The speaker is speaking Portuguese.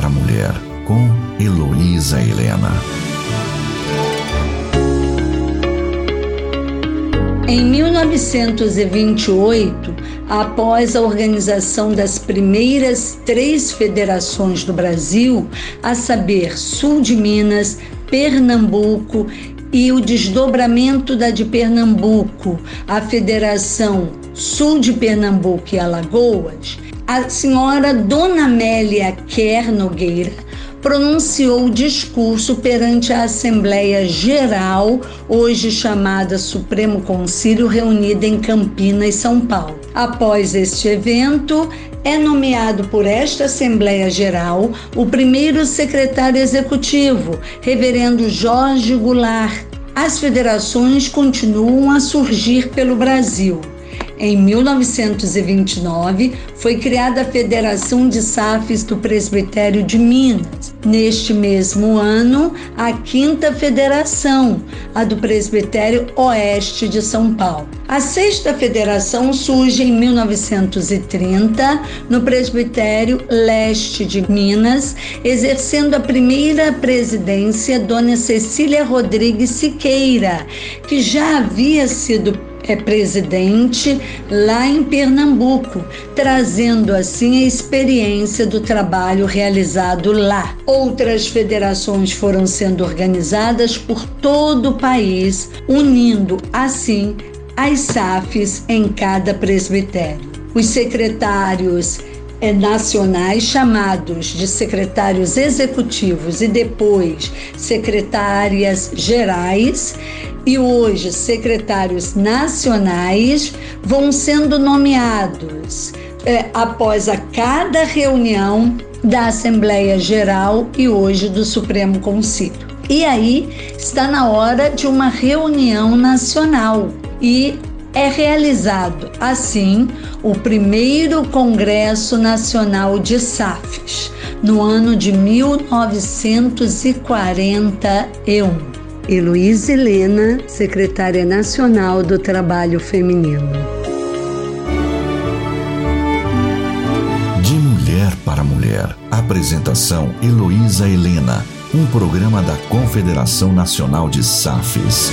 para a Mulher, com Heloísa Helena. Em 1928, após a organização das primeiras três federações do Brasil, a saber, Sul de Minas, Pernambuco e o desdobramento da de Pernambuco, a Federação Sul de Pernambuco e Alagoas, a senhora Dona Amélia Quer Nogueira pronunciou o discurso perante a Assembleia Geral, hoje chamada Supremo Concílio, reunida em Campinas, São Paulo. Após este evento, é nomeado por esta Assembleia Geral o primeiro secretário executivo, Reverendo Jorge Goulart. As federações continuam a surgir pelo Brasil. Em 1929, foi criada a Federação de SAFs do Presbitério de Minas. Neste mesmo ano, a quinta federação, a do Presbitério Oeste de São Paulo. A sexta federação surge em 1930 no Presbitério Leste de Minas, exercendo a primeira presidência Dona Cecília Rodrigues Siqueira, que já havia sido é presidente lá em Pernambuco, trazendo assim a experiência do trabalho realizado lá. Outras federações foram sendo organizadas por todo o país, unindo assim as SAFs em cada presbitério. Os secretários é, nacionais chamados de secretários executivos e depois secretárias gerais e hoje secretários nacionais vão sendo nomeados é, após a cada reunião da Assembleia Geral e hoje do Supremo Conselho. E aí está na hora de uma reunião nacional e é realizado assim o primeiro Congresso Nacional de SAFs no ano de 1941. Heloísa Helena, secretária nacional do Trabalho Feminino. De Mulher para Mulher. Apresentação Heloísa Helena, um programa da Confederação Nacional de SAFs.